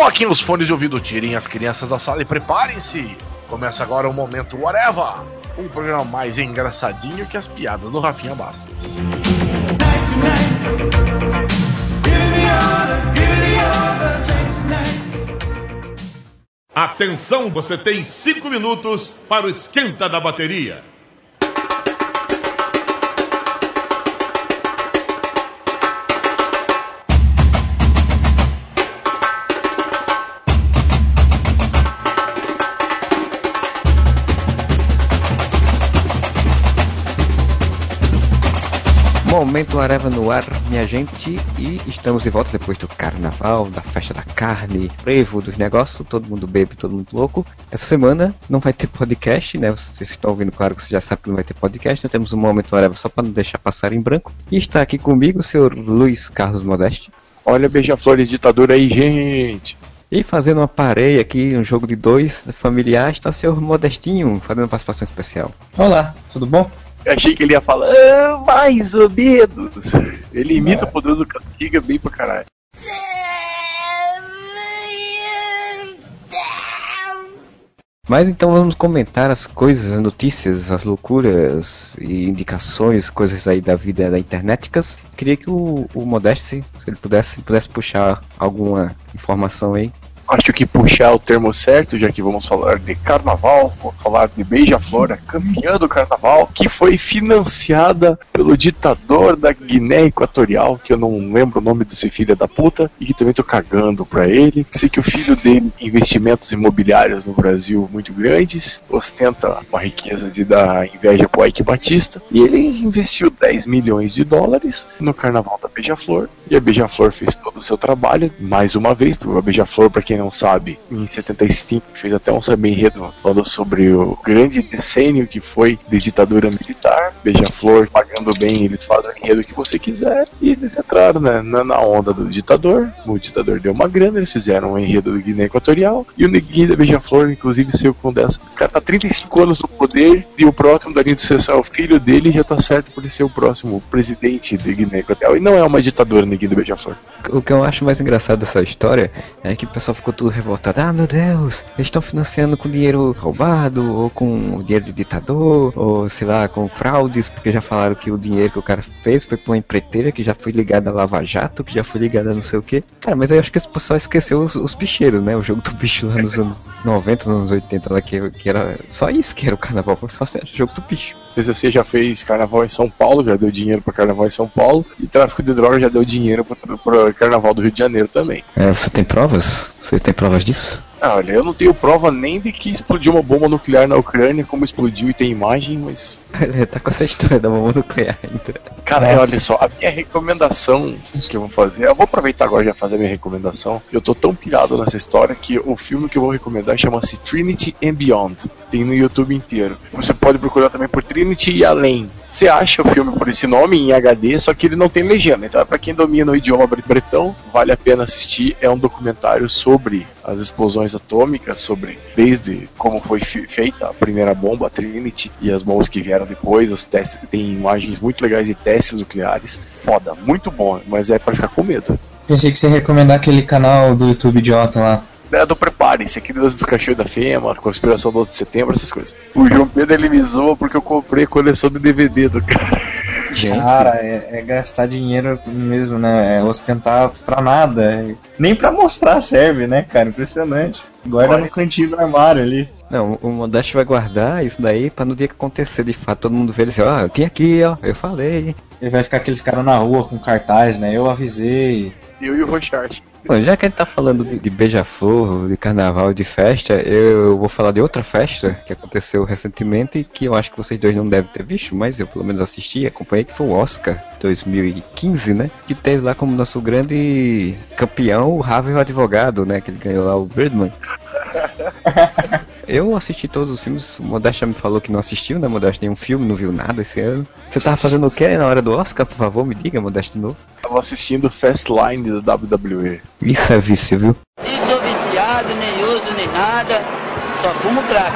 Coloquem os fones de ouvido, tirem as crianças da sala e preparem-se. Começa agora o Momento Whatever, um programa mais engraçadinho que as piadas do Rafinha Bastos. Atenção, você tem cinco minutos para o esquenta da bateria. Momento Areva no ar, minha gente, e estamos de volta depois do carnaval, da festa da carne, frevo dos negócios, todo mundo bebe, todo mundo louco. Essa semana não vai ter podcast, né? Vocês estão ouvindo, claro que vocês já sabem que não vai ter podcast, nós temos um Momento Areva só para não deixar passar em branco. E está aqui comigo o senhor Luiz Carlos Modeste. Olha beija-flor de ditadura aí, gente! E fazendo uma pareia aqui, um jogo de dois familiar, está o senhor Modestinho, fazendo participação especial. Olá, tudo bom? Eu achei que ele ia falar, ah, mais ou menos. Ele imita o poderoso Castiga bem pra caralho. Mas então vamos comentar as coisas, as notícias, as loucuras e indicações, coisas aí da vida da interneticas. Queria que o, o Modeste, se ele pudesse, se pudesse puxar alguma informação aí. Acho que puxar o termo certo, já que vamos falar de carnaval, vou falar de Beija-Flor, a campeã do carnaval, que foi financiada pelo ditador da Guiné Equatorial, que eu não lembro o nome desse filho da puta, e que também tô cagando pra ele. Sei que o filho dele investimentos imobiliários no Brasil muito grandes, ostenta uma riqueza de dar inveja pro Ike Batista, e ele investiu 10 milhões de dólares no carnaval da Beija-Flor, e a Beija-Flor fez todo o seu trabalho, mais uma vez, a Beija-Flor, pra quem não sabe, em 75 fez até um samba enredo falando sobre o grande decênio que foi de ditadura militar. Beija-Flor pagando bem, eles fazem o enredo que você quiser. E eles entraram né, na onda do ditador. O ditador deu uma grana, eles fizeram um enredo do Guiné Equatorial. E o neguinho da Beija-Flor, inclusive, saiu com dessa. O cara tá 35 anos no poder e o próximo da linha de sucessão é o filho dele já tá certo por ele ser o próximo presidente de Guiné Equatorial. E não é uma ditadura, neguinho da Beija-Flor. O que eu acho mais engraçado dessa história é que o pessoal ficou tudo revoltado. Ah, meu Deus, eles estão financiando com dinheiro roubado, ou com dinheiro de ditador, ou sei lá, com fraudes, porque já falaram que o dinheiro que o cara fez foi pra uma empreiteira que já foi ligada a Lava Jato, que já foi ligada a não sei o que. Cara, mas aí eu acho que esse pessoal esqueceu os, os bicheiros, né? O jogo do bicho lá nos anos 90, nos anos 80, lá, que, que era só isso que era o carnaval, foi só o jogo do bicho. PCC já fez carnaval em São Paulo, já deu dinheiro para carnaval em São Paulo, e tráfico de drogas já deu dinheiro para carnaval do Rio de Janeiro também. É, você tem provas? Você tem provas disso? Ah, olha, eu não tenho prova nem de que explodiu uma bomba nuclear na Ucrânia, como explodiu e tem imagem, mas. Tá com essa história da bomba nuclear ainda. Cara, é, olha só, a minha recomendação que eu vou fazer, eu vou aproveitar agora já fazer a minha recomendação. Eu tô tão pirado nessa história que o filme que eu vou recomendar chama-se Trinity and Beyond. Tem no YouTube inteiro. Você pode procurar também por Trinity e Além. Você acha o filme por esse nome em HD, só que ele não tem legenda. Então, para quem domina o idioma bretão, vale a pena assistir. É um documentário sobre as explosões atômicas, sobre desde como foi feita a primeira bomba, a Trinity, e as bombas que vieram depois. Testes, tem imagens muito legais de testes nucleares. Foda, muito bom, mas é para ficar com medo. Pensei que você ia recomendar aquele canal do YouTube idiota lá. É do Prepare-se, aqui dos cachorros da Fema, Conspiração do 11 de Setembro, essas coisas. O João Pedro ele me zoa porque eu comprei coleção de DVD do cara. Cara, é, é, gastar dinheiro mesmo, né? É ostentar pra nada. Nem pra mostrar serve, né, cara? Impressionante. Guarda no cantinho do armário ali. Não, o Modeste vai guardar isso daí pra no dia que acontecer de fato todo mundo ver ele assim, ó, eu tinha aqui, ó, eu falei. Ele vai ficar aqueles caras na rua com cartaz, né? Eu avisei. Eu e o Rochard. Bom, já que a gente tá falando de, de beija-flor, de carnaval, de festa, eu vou falar de outra festa que aconteceu recentemente e que eu acho que vocês dois não devem ter visto, mas eu pelo menos assisti, acompanhei, que foi o Oscar 2015, né? Que teve lá como nosso grande campeão o Harvey o Advogado, né? Que ele ganhou lá o Birdman. Eu assisti todos os filmes, o Modesta me falou que não assistiu, né, Modesta? Nenhum filme, não viu nada esse ano. Você tava fazendo o que na hora do Oscar, por favor, me diga, Modesta de novo. Tava assistindo Fastline da WWE. Isso é vício, viu? Nem sou viciado, nem uso, nem nada, só fumo crack.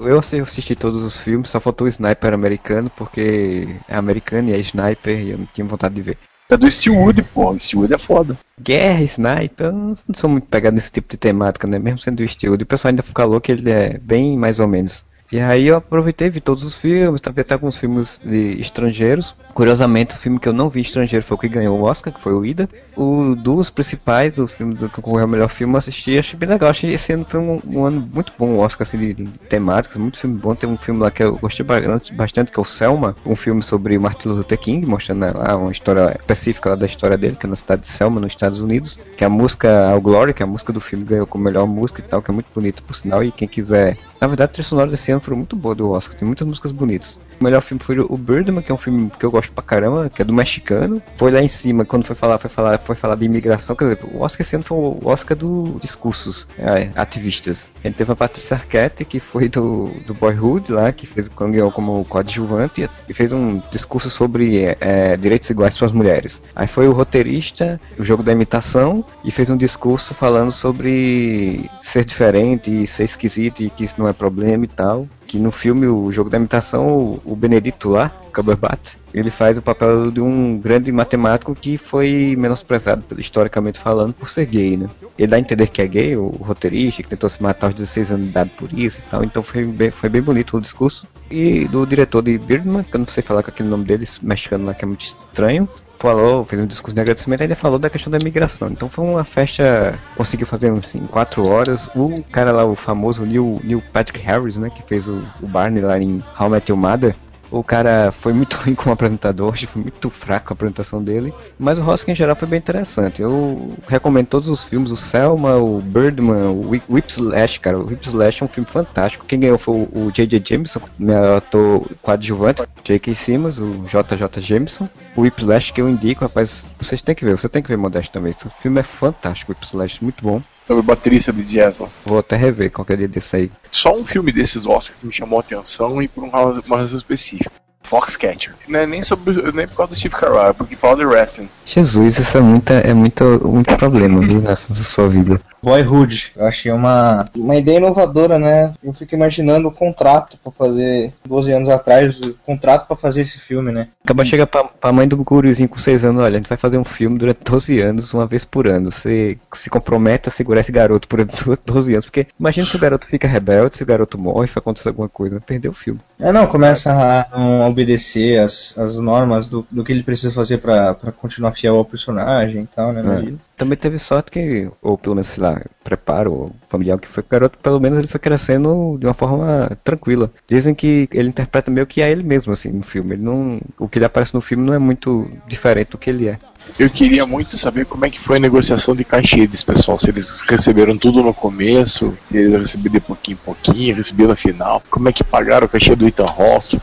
Eu assisti todos os filmes, só faltou o Sniper americano, porque é americano e é Sniper e eu não tinha vontade de ver. É do Steelwood, pô. Steelwood é foda. Guerra, sniper, eu não sou muito pegado nesse tipo de temática, né? Mesmo sendo do Steelwood, o pessoal ainda fica louco que ele é bem mais ou menos. E aí eu aproveitei, vi todos os filmes, vi até alguns filmes de estrangeiros. Curiosamente, o filme que eu não vi estrangeiro foi o que ganhou o Oscar, que foi o Ida. O dos principais dos filmes que concorreu ao melhor filme eu assisti, achei bem legal. Achei esse ano foi um, um ano muito bom, o Oscar assim, de, de temáticas, muito filme bom. Tem um filme lá que eu gostei bastante, que é o Selma, um filme sobre o Martin Luther King, mostrando lá uma história específica lá da história dele, que é na cidade de Selma, nos Estados Unidos. Que a música Ao Glory, que é a música do filme, ganhou como melhor música e tal, que é muito bonito por sinal. E quem quiser. Na verdade, a trilha sonora desse ano foi muito boa do Oscar, tem muitas músicas bonitas. O melhor filme foi o Birdman, que é um filme que eu gosto pra caramba, que é do mexicano. Foi lá em cima, quando foi falar, foi falar, foi falar de imigração, quer dizer, o Oscar esse ano foi o Oscar do discursos é, ativistas. Ele teve a Patrícia Arquette, que foi do, do Boyhood lá, que fez ganhou como coadjuvante e fez um discurso sobre é, direitos iguais para as mulheres. Aí foi o roteirista, o jogo da imitação, e fez um discurso falando sobre ser diferente, e ser esquisito e que isso não é problema e tal que no filme O Jogo da Imitação, o Benedito lá, Cumberbatch, ele faz o papel de um grande matemático que foi menosprezado, historicamente falando, por ser gay, né? Ele dá a entender que é gay, o roteirista, que tentou se matar aos 16 anos de idade por isso e tal, então foi bem, foi bem bonito o discurso. E do diretor de Birdman, que eu não sei falar com aquele nome dele, mexicano lá, que é muito estranho, falou, fez um discurso de agradecimento, ele falou da questão da imigração. Então foi uma festa, conseguiu fazer assim, quatro horas. O cara lá, o famoso Neil, Neil Patrick Harris, né, que fez o, o Barney lá em How I Met Your Mother, o cara foi muito ruim como apresentador, foi muito fraco a apresentação dele. Mas o Hoskin em geral foi bem interessante. Eu recomendo todos os filmes, o Selma, o Birdman, o Whipslash, cara. O Whipslash é um filme fantástico. Quem ganhou foi o J.J. Jameson, meu ator coadjuvante, J.K. Simmons, o J.J. Jameson. O Whipslash que eu indico, rapaz, vocês têm que ver, você tem que ver Modesto também. Esse filme é fantástico, o Whipslash, muito bom sobre baterista de jazz. Vou até rever qualquer dia desse aí. Só um filme desses Oscar que me chamou a atenção e por uma razão específica. Foxcatcher. Não é nem, sobre, nem por causa do Steve Carell, é porque fala de wrestling. Jesus, isso é, muita, é muito, muito problema viu, na sua vida. Boyhood. Eu achei uma, uma ideia inovadora, né? Eu fico imaginando o contrato para fazer, 12 anos atrás, o contrato para fazer esse filme, né? Acaba chega pra, pra mãe do gurizinho com 6 anos, olha, a gente vai fazer um filme durante 12 anos, uma vez por ano. Você se compromete a segurar esse garoto por 12 anos, porque imagina se o garoto fica rebelde, se o garoto morre, se acontecer alguma coisa, perdeu o filme. É, não, começa a não obedecer as, as normas do, do que ele precisa fazer para continuar fiel ao personagem e tal, né? É. Também teve sorte que, ou pelo menos, sei lá, preparo familiar que foi o garoto, pelo menos ele foi crescendo de uma forma tranquila. Dizem que ele interpreta meio que a ele mesmo, assim, no filme. Ele não, o que ele aparece no filme não é muito diferente do que ele é. Eu queria muito saber como é que foi a negociação de cachê desse pessoal. Se eles receberam tudo no começo, eles receberam de pouquinho em pouquinho, receberam no final. Como é que pagaram o cachê do Ethan Hawke,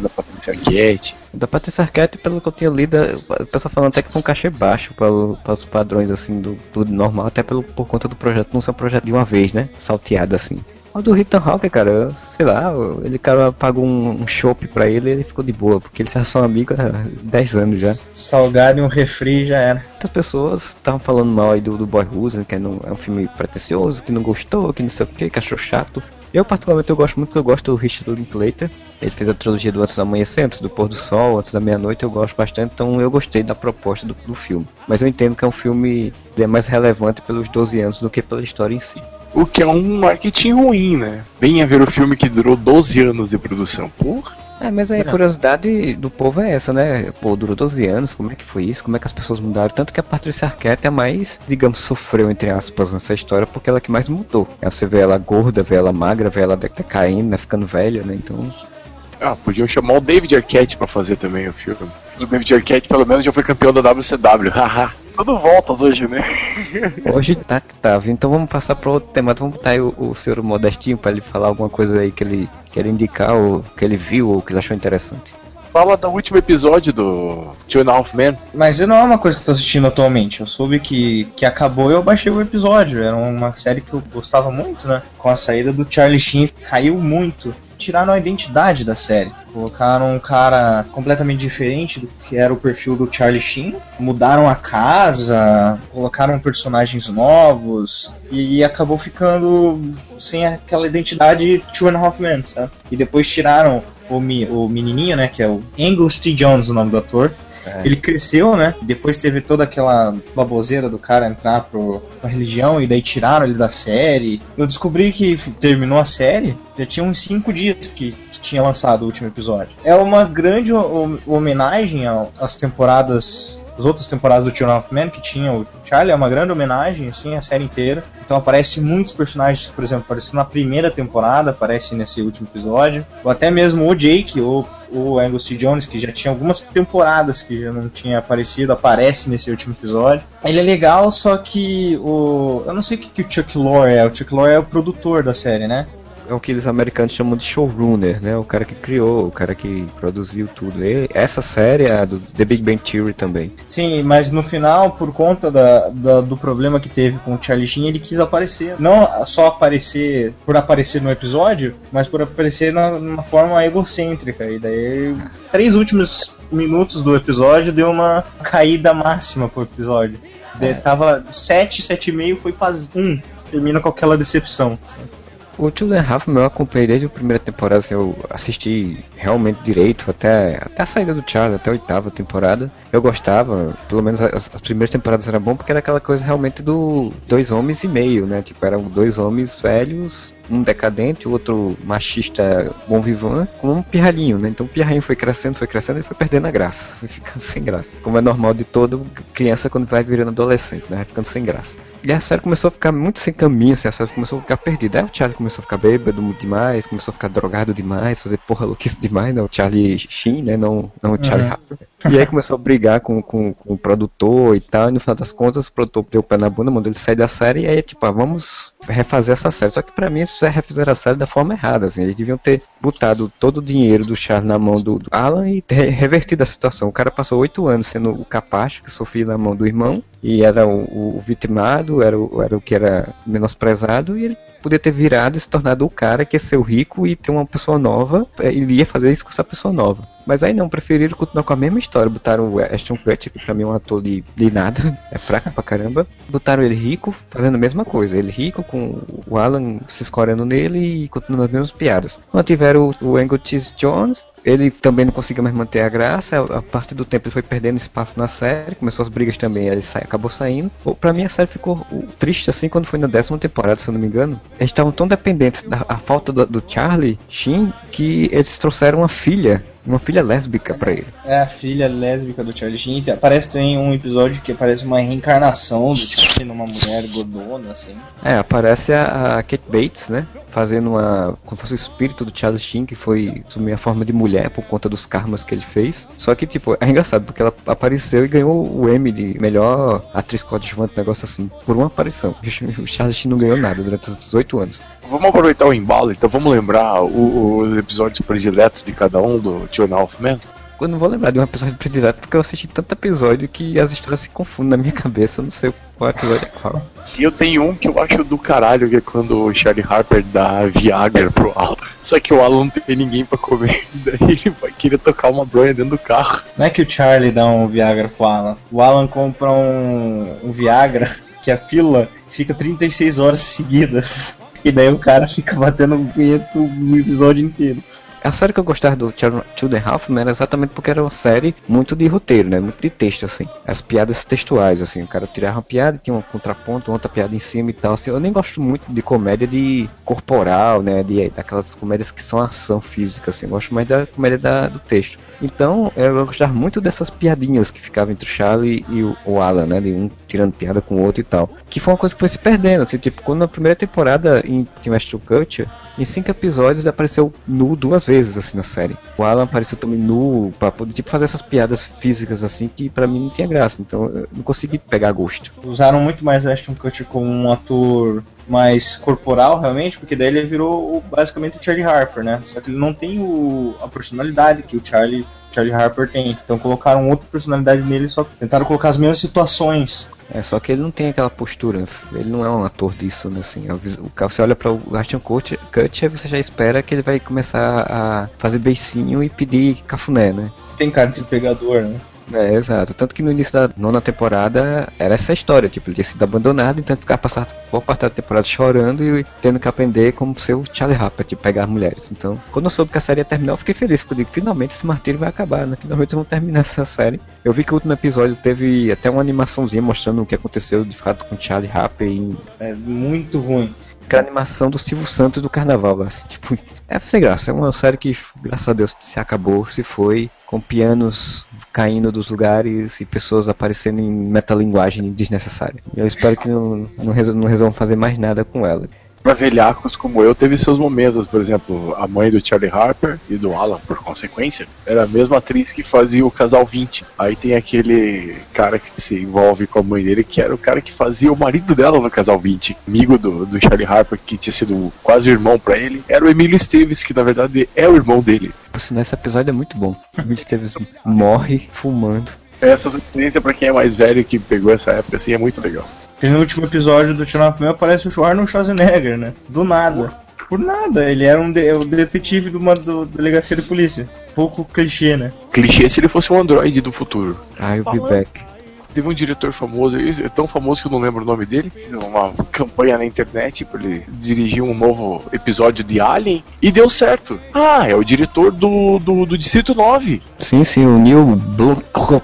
da Patrícia Arquette? Da Patrícia Arquette, pelo que eu tinha lido, o pessoal falando até que foi um cachê baixo para os padrões assim do, do normal, até pelo, por conta do projeto não ser um projeto de uma vez, né? Salteado assim. O do Ethan Hawke, cara, sei lá, ele cara pagou um, um chopp pra ele e ele ficou de boa, porque eles já são amigos há 10 anos já. Salgado e um refri já era. Muitas pessoas estavam falando mal aí do, do Boyhood, que é, não, é um filme pretencioso, que não gostou, que não sei o que, que achou chato. Eu particularmente eu gosto muito, porque eu gosto do Richard Linklater. Ele fez a trilogia do Antes do Amanhecer, Antes do Pôr do Sol, Antes da Meia-Noite, eu gosto bastante, então eu gostei da proposta do, do filme. Mas eu entendo que é um filme é mais relevante pelos 12 anos do que pela história em si. O que é um marketing ruim, né? Venha ver o filme que durou 12 anos de produção. Porra. É, mas aí a curiosidade do povo é essa, né? Pô, durou 12 anos, como é que foi isso? Como é que as pessoas mudaram? Tanto que a Patrícia Arquette é a mais, digamos, sofreu, entre aspas, nessa história, porque ela é que mais mudou. Aí você vê ela gorda, vê ela magra, vê ela decaindo, né? Ficando velha, né? Então... Ah, podiam chamar o David Arquette pra fazer também o filme. O David Arquette, pelo menos, já foi campeão da WCW, haha. Tudo voltas hoje, né? Hoje tá que tá, então vamos passar para outro tema. Vamos botar aí o, o senhor Modestinho para ele falar alguma coisa aí que ele quer indicar, ou que ele viu, ou que ele achou interessante. Fala do último episódio do Two and a Half Men. Mas não é uma coisa que eu tô assistindo atualmente. Eu soube que, que acabou e eu baixei o episódio. Era uma série que eu gostava muito, né? Com a saída do Charlie Sheen, caiu muito tiraram a identidade da série. Colocaram um cara completamente diferente do que era o perfil do Charlie Sheen. Mudaram a casa, colocaram personagens novos e acabou ficando sem aquela identidade Two and a Half Men, sabe? E depois tiraram o, o menininho, né, que é o Angus T. Jones, o nome do ator, Ele cresceu, né? Depois teve toda aquela baboseira do cara entrar pro, pra religião e daí tiraram ele da série. Eu descobri que terminou a série, já tinha uns 5 dias que, que tinha lançado o último episódio. É uma grande ho- ho- homenagem às temporadas. As outras temporadas do Children of Men que tinha o Charlie, é uma grande homenagem, assim, a série inteira. Então aparece muitos personagens, por exemplo, apareceu na primeira temporada, aparece nesse último episódio. Ou até mesmo o Jake, ou o Angus. Jones, que já tinha algumas temporadas que já não tinha aparecido, aparece nesse último episódio. Ele é legal, só que o. Eu não sei o que, que o Chuck Lorre é. O Chuck Lorre é o produtor da série, né? É o que os americanos chamam de showrunner, né? O cara que criou, o cara que produziu tudo. E essa série é a do The Big Bang Theory também. Sim, mas no final, por conta da, da- do problema que teve com o Charlie Sheen, ele quis aparecer. Não só aparecer por aparecer no episódio, mas por aparecer na, numa forma egocêntrica. E daí, três últimos minutos do episódio deu uma caída máxima pro episódio. De, Tava 7, 7,5, foi pra 1. Termina com aquela decepção. O Two and Half eu acompanhei desde a primeira temporada, assim, eu assisti realmente direito até, até a saída do Charlie, até a oitava temporada. Eu gostava, pelo menos as, as primeiras temporadas eram bom porque era aquela coisa realmente do dois homens e meio, né? Tipo, eram dois homens velhos, um decadente, o outro machista bom vivant, com um pirralhinho, né? Então o pirralhinho foi crescendo, foi crescendo e foi perdendo a graça, foi ficando sem graça. Como é normal de toda criança quando vai virando adolescente, né? Vai ficando sem graça. E a série começou a ficar muito sem caminho, assim, a série começou a ficar perdida. Aí o Charlie começou a ficar bêbado demais, começou a ficar drogado demais, fazer porra louquice demais, né? O Charlie Sheen, né? Não, não o Charlie Uhum. Harper. E aí começou a brigar com, com, com o produtor e tal, e no final das contas o produtor deu o pé na bunda, mandou ele sair da série, e aí tipo, ah, vamos refazer essa série. Só que pra mim eles refizeram a série da forma errada, assim, eles deviam ter botado todo o dinheiro do Charlie na mão do, do Alan e ter revertido a situação. O cara passou oito anos sendo o capacho que sofria na mão do irmão, e era o, o vitimado, era o, era o que era menosprezado, e ele podia ter virado e se tornado o cara que ia ser o rico e ter uma pessoa nova, ele ia fazer isso com essa pessoa nova. Mas aí não, preferiram continuar com a mesma história, botaram o Ashton Kutcher, que pra mim é um ator de, de nada, é fraco pra caramba, botaram ele rico, fazendo a mesma coisa, ele rico com o Alan se escorando nele e continuando as mesmas piadas. Mantiveram o, Angus Jones, ele também não conseguiu mais manter a graça, a partir do tempo ele foi perdendo espaço na série, começou as brigas também, ele sai, acabou saindo. Pô, Pra mim a série ficou triste assim quando foi na décima temporada, se eu não me engano. Eles estavam tão dependentes da falta do, do Charlie Sheen que eles trouxeram uma filha, uma filha lésbica pra ele. É a filha lésbica do Charlie Sheen. Parece que tem um episódio que parece uma reencarnação do Charlie numa mulher gordona, assim. É, aparece a, a Kate Bates, né? Fazendo uma. como se fosse o espírito do Charlie Sheen, que foi assumir a forma de mulher por conta dos karmas que ele fez. Só que, tipo, é engraçado, porque ela apareceu e ganhou o Emmy de melhor atriz coadjuvante, um negócio assim, por uma aparição. O Charlie Sheen não ganhou nada durante os 18 anos. Vamos aproveitar o embalo, então vamos lembrar o- os episódios prediletos de cada um do Half Men. Eu não vou lembrar de um episódio predileto porque eu assisti tanto episódio que as histórias se confundem na minha cabeça, eu não sei qual episódio é qual. E eu tenho um que eu acho do caralho, que é quando o Charlie Harper dá Viagra pro Alan. Só que o Alan não tem ninguém pra comer. Daí ele vai querer tocar uma bronha dentro do carro. Não é que o Charlie dá um Viagra pro Alan. O Alan compra um, um Viagra que a pílula fica 36 horas seguidas. E daí o cara fica batendo um punheta o episódio inteiro. A série que eu gostava do Two and a Half Men era exatamente porque era uma série muito de roteiro, né? Muito de texto, assim. As piadas textuais, assim. O cara tirava uma piada, tinha um contraponto, outra piada em cima e tal, assim. Eu nem gosto muito de comédia de corporal, né? De, daquelas comédias que são ação física, assim. Eu gosto mais da comédia da, do texto. Então, eu gostava muito dessas piadinhas que ficavam entre o Charlie e o, o Alan, né? De um tirando piada com o outro e tal. Que foi uma coisa que foi se perdendo, assim. Tipo, quando na primeira temporada em Team Astro Culture, em cinco episódios ele apareceu nu duas vezes, assim, na série. O Alan apareceu também nu, pra poder, tipo, fazer essas piadas físicas, assim, que pra mim não tinha graça. Então, eu não consegui pegar gosto. Usaram muito mais Ashton Kutcher como um ator mais corporal, realmente, porque daí ele virou basicamente o Charlie Harper, né? Só que ele não tem o, a personalidade que o Charlie, Charlie Harper tem. Então colocaram outra personalidade nele, só tentaram colocar as mesmas situações. É, só que ele não tem aquela postura, ele não é um ator disso, né, assim, é o cara- você olha para o Ashton Kutcher, você já espera que ele vai começar a fazer beicinho e pedir cafuné, né? Tem cara de pegador, né? É, exato. Tanto que no início da nona temporada era essa história, tipo, ele tinha sido abandonado, então ficar passar boa parte da temporada chorando e tendo que aprender como ser o Charlie Harper, tipo, pegar mulheres. Então, quando eu soube que a série ia terminar, eu fiquei feliz, porque eu digo, finalmente esse martírio vai acabar, né? Finalmente vão terminar essa série. Eu vi que o último episódio teve até uma animaçãozinha mostrando o que aconteceu de fato com o Charlie Harper e É muito ruim. Aquela animação do Silvio Santos do carnaval, assim, tipo, é sem graça, é uma série que, graças a Deus, se acabou, se foi, com pianos caindo dos lugares e pessoas aparecendo em metalinguagem desnecessária. Eu espero que não, não, resol- não resolvam fazer mais nada com ela. Pra velhacos como eu, teve seus momentos. Por exemplo, a mãe do Charlie Harper e do Alan, por consequência, era a mesma atriz que fazia o casal 20. Aí tem aquele cara que se envolve com a mãe dele, que era o cara que fazia o marido dela no casal 20. Amigo do, do Charlie Harper, que tinha sido quase irmão pra ele. Era o Emílio Esteves, que na verdade é o irmão dele. Por sinal, esse episódio é muito bom. O Billy Davis morre fumando. Essa experiência pra quem é mais velho que pegou essa época assim é muito legal. Porque no último episódio do Tio Meu aparece o Arnold Schwarzenegger, né? Do nada. Por nada, ele era um de- o detetive de uma do, delegacia de polícia. Pouco clichê, né? Clichê se ele fosse um androide do futuro. I'll be back. Teve um diretor famoso, é tão famoso que eu não lembro o nome dele, uma campanha na internet para ele dirigir um novo episódio de Alien e deu certo. Ah, é o diretor do, do, do Distrito 9. Sim, sim, o Neil Blomkamp.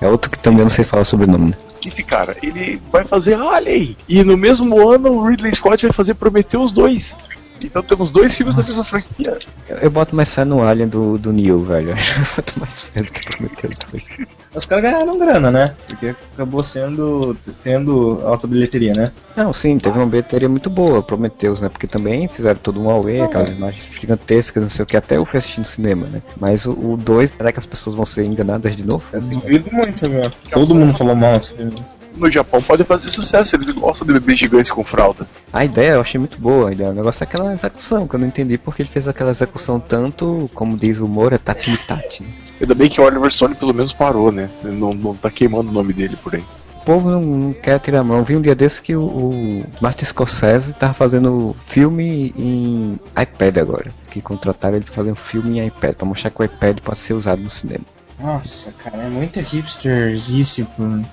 É outro que também não sei falar sobre o nome, né? Esse cara, ele vai fazer Alien. E no mesmo ano o Ridley Scott vai fazer Prometheus 2. Então temos dois filmes da mesma franquia. Eu, eu boto mais fé no Alien do, do Neil, velho. Eu boto mais fé do que Prometeu depois. Os caras ganharam grana, né? Porque acabou sendo. tendo alta bilheteria, né? Não, sim, teve uma bilheteria muito boa, Prometheus, né? Porque também fizeram todo um Huawei, aquelas imagens gigantescas, não sei o que, até eu fui assistir no cinema, né? Mas o 2, será que as pessoas vão ser enganadas de novo? Eu duvido muito, meu. Todo mundo falou mal desse filme. No Japão pode fazer sucesso, eles gostam de bebês gigantes com fralda. A ideia eu achei muito boa, a ideia. o negócio é aquela execução, que eu não entendi porque ele fez aquela execução tanto, como diz o Moura, tati-tati. Né? Ainda bem que o Oliver Stone pelo menos parou, né? Ele Não, não tá queimando o nome dele por aí. O povo não, não quer tirar a mão. Vi um dia desse que o, o Martin Scorsese tava fazendo filme em iPad agora. Que contrataram ele pra fazer um filme em iPad, pra mostrar que o iPad pode ser usado no cinema. Nossa, cara, é muito hipsterzice,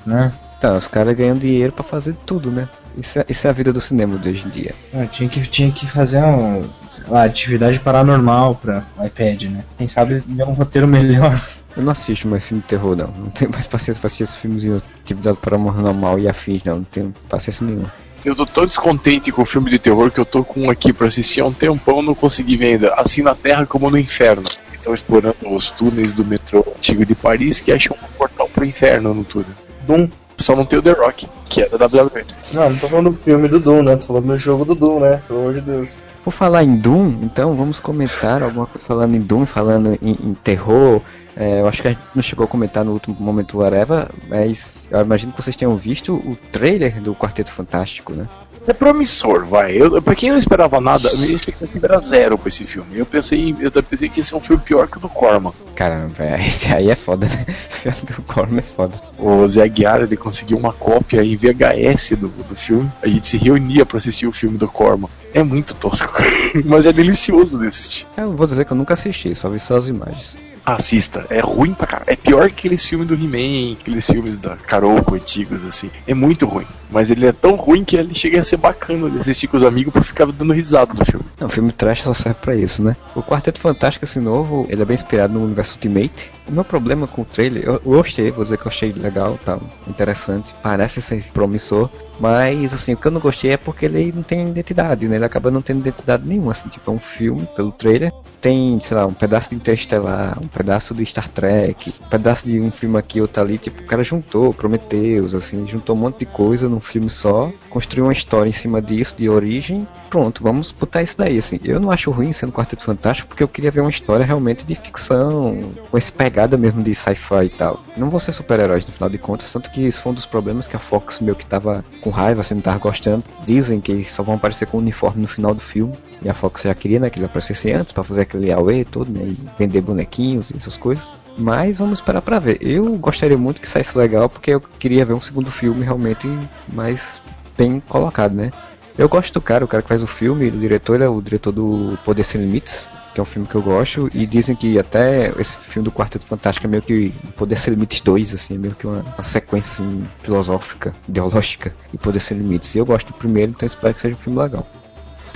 né? Então, os caras ganham dinheiro pra fazer tudo, né? Isso é, isso é a vida do cinema de hoje em dia. Ah, tinha, que, tinha que fazer um, sei lá, atividade paranormal pra iPad, né? Quem sabe deu um roteiro melhor. Eu não assisto mais filme de terror, não. Não tenho mais paciência pra assistir esses filmezinhos atividade paranormal e afins, não. Não tenho paciência nenhuma. Eu tô tão descontente com o filme de terror que eu tô com um aqui pra assistir há um tempão não consegui ver ainda. Assim na Terra como no Inferno. Estão explorando os túneis do metrô antigo de Paris que acham um portal pro inferno no túnel. Doom. Só não tem o The Rock, que é da WWE. Não, não tô falando do filme do Doom, né? Tô falando do jogo do Doom, né? Pelo amor de Deus. Por falar em Doom, então vamos comentar alguma coisa falando em Doom, falando em, em terror. É, eu acho que a gente não chegou a comentar no último momento whatever, mas eu imagino que vocês tenham visto o trailer do Quarteto Fantástico, né? É promissor, vai. Eu, pra quem não esperava nada, a minha expectativa era zero pra esse filme. Eu pensei, eu pensei que ia ser um filme pior que o do Corman. Caramba, aí é foda, né? O Corman é foda. O Zé Aguiar, ele conseguiu uma cópia em VHS do, do filme. A gente se reunia pra assistir o filme do Corman. É muito tosco, mas é delicioso de assistir. Eu vou dizer que eu nunca assisti, só vi só as imagens. Assista, é ruim pra caralho. É pior que aqueles filmes do He-Man, aqueles filmes da Carolco antigos, assim. É muito ruim. Mas ele é tão ruim que ele chega a ser bacana de assistir com os amigos pra ficar dando risada do filme. Não, o filme trash só serve pra isso, né? O Quarteto Fantástico, esse novo, ele é bem inspirado no universo Ultimate. O meu problema com o trailer, eu, gostei, vou dizer que eu achei legal, tá, interessante, parece ser promissor, mas assim, o que eu não gostei é porque ele não tem identidade, né? Ele acaba não tendo identidade nenhuma, assim, tipo, é um filme pelo trailer, tem, sei lá, um pedaço de Interestelar, um pedaço de Star Trek, pedaço de um filme aqui, outro ali, tipo, o cara juntou Prometheus, assim, juntou um monte de coisa num filme só, construiu uma história em cima disso, de origem, pronto, vamos botar isso daí, assim. Eu não acho ruim sendo Quarteto Fantástico, porque eu queria ver uma história realmente de ficção, com esse pegada mesmo de sci-fi e tal. Não vão ser super-heróis no final de contas, tanto que isso foi um dos problemas que a Fox meio que tava com raiva, assim, não tava gostando. Dizem que só vão aparecer com uniforme no final do filme. E a Fox já queria, né, que ele aparecesse antes para fazer aquele AUE todo, né, e vender bonequinhos e essas coisas. Mas vamos esperar pra ver. Eu gostaria muito que saísse legal, porque eu queria ver um segundo filme realmente mais bem colocado, né? Eu gosto do cara, o cara que faz o filme, o diretor, é o diretor do Poder Sem Limites, que é um filme que eu gosto, e dizem que até esse filme do Quarteto Fantástico é meio que Poder Ser Limites 2, assim, é meio que uma, uma sequência assim, filosófica, ideológica, e Poder Ser Limites. E eu gosto do primeiro, então espero que seja um filme legal.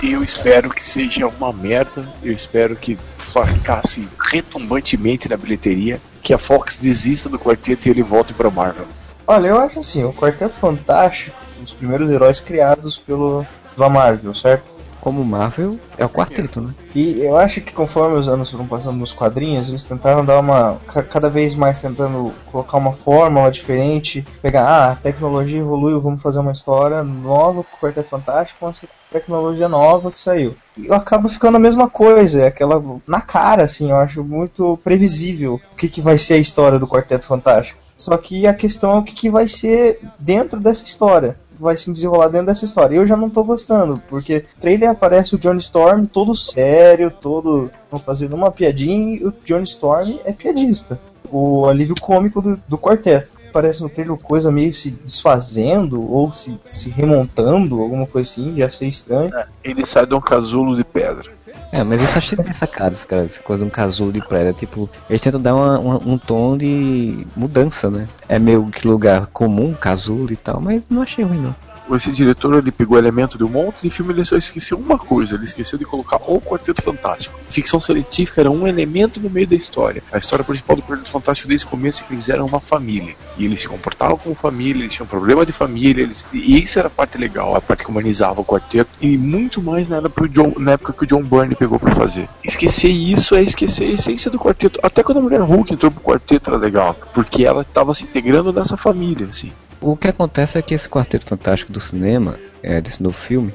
Eu espero que seja uma merda. Eu espero que fracasse retumbantemente na bilheteria. Que a Fox desista do quarteto e ele volte pra Marvel. Olha, eu acho assim, o Quarteto Fantástico, os primeiros heróis criados pelo pela Marvel, certo? Como Marvel é o quarteto, né? E eu acho que conforme os anos foram passando nos quadrinhos, eles tentaram dar uma. ca- cada vez mais tentando colocar uma fórmula diferente. Pegar, ah, a tecnologia evoluiu, vamos fazer uma história nova com o Quarteto Fantástico com essa tecnologia nova que saiu. E acaba ficando a mesma coisa, é aquela. na cara, assim, eu acho muito previsível o que, que vai ser a história do Quarteto Fantástico. Só que a questão é o que, que vai ser dentro dessa história. Vai se desenrolar dentro dessa história. Eu já não tô gostando, porque no trailer aparece o Johnny Storm todo sério, todo. fazendo uma piadinha, e o Johnny Storm é piadista. O alívio cômico do, do quarteto. Parece no trailer coisa meio se desfazendo ou se, se remontando, alguma coisa assim, já sei estranho. Ele sai de um casulo de pedra. É, mas isso achei bem sacado, cara, essa coisa de um casulo de prédio. Tipo, eles tentam dar uma- uma- um tom de mudança, né? É meio que lugar comum, casulo e tal, mas não achei ruim não. Esse diretor ele pegou elemento de um monte de filme ele só esqueceu uma coisa, ele esqueceu de colocar o Quarteto Fantástico. Ficção científica era um elemento no meio da história. A história principal do Quarteto Fantástico desde o começo é que eles eram uma família. E eles se comportavam como família, eles tinham problema de família, eles... e isso era a parte legal, a parte que humanizava o quarteto. E muito mais na John, na época que o John Byrne pegou pra fazer. Esquecer isso é esquecer a essência do quarteto. Até quando a mulher Hulk entrou pro quarteto era legal, porque ela tava se integrando nessa família, assim. O que acontece é que esse Quarteto Fantástico do cinema, é, desse novo filme,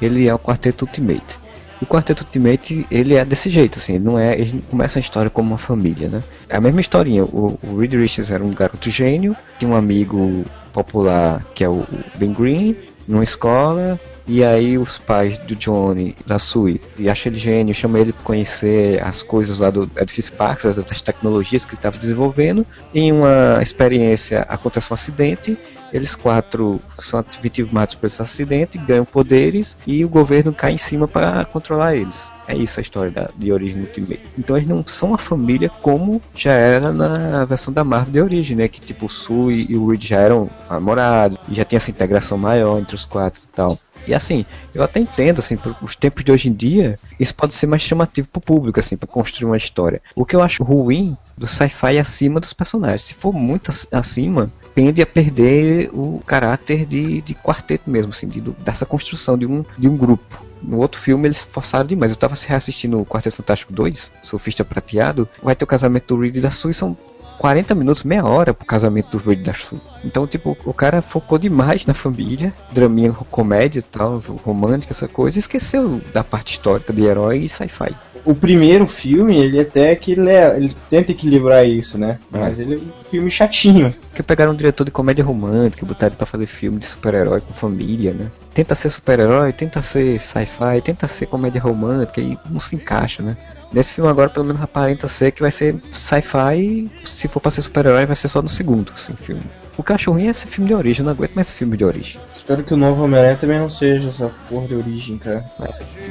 ele é o Quarteto Ultimate. E o Quarteto Ultimate, ele é desse jeito, assim, ele não é, ele começa a história como uma família, né? É a mesma historinha, o, o Reed Richards era um garoto gênio, tinha um amigo popular que é o Ben Green, numa escola, e aí os pais do Johnny, da Sui, e acham ele gênio, chamam ele para conhecer as coisas lá do edifício Parks, as tecnologias que ele estava desenvolvendo. Em uma experiência acontece um acidente, eles quatro são vitimados por esse acidente, ganham poderes e o governo cai em cima para controlar eles. É isso a história da, de origem Ultimate. Então eles não são uma família como já era na versão da Marvel de origem, né? Que tipo o Sui e o Reed já eram namorados, e já tinha essa integração maior entre os quatro e tal. E assim, eu até entendo, assim, por os tempos de hoje em dia, isso pode ser mais chamativo pro público, assim, para construir uma história. O que eu acho ruim do sci-fi acima dos personagens. Se for muito ac- acima, tende a perder o caráter de, de quarteto mesmo, assim, de, dessa construção de um, de um grupo. No outro filme eles forçaram demais. Eu tava se reassistindo o Quarteto Fantástico 2, Surfista Prateado, vai ter o casamento do Reed e da Sue, são 40 minutos, meia hora pro casamento do Reed e da Sue. Então, tipo, o cara focou demais na família, draminha, comédia e tal, romântica, essa coisa, e esqueceu da parte histórica de herói e sci-fi. O primeiro filme, ele até que ele, é- ele tenta equilibrar isso, né? É. Mas ele é um filme chatinho. Porque pegaram um diretor de comédia romântica, botaram ele pra fazer filme de super-herói com família, né? Tenta ser super-herói, tenta ser sci-fi, tenta ser comédia romântica e não se encaixa, né? Nesse filme agora, pelo menos aparenta ser que vai ser sci-fi, se for pra ser super-herói, vai ser só no segundo, assim, filme. O ruim é esse filme de origem, eu não aguento mais esse filme de origem. Espero que o novo Homem-Aranha também não seja essa porra de origem, cara.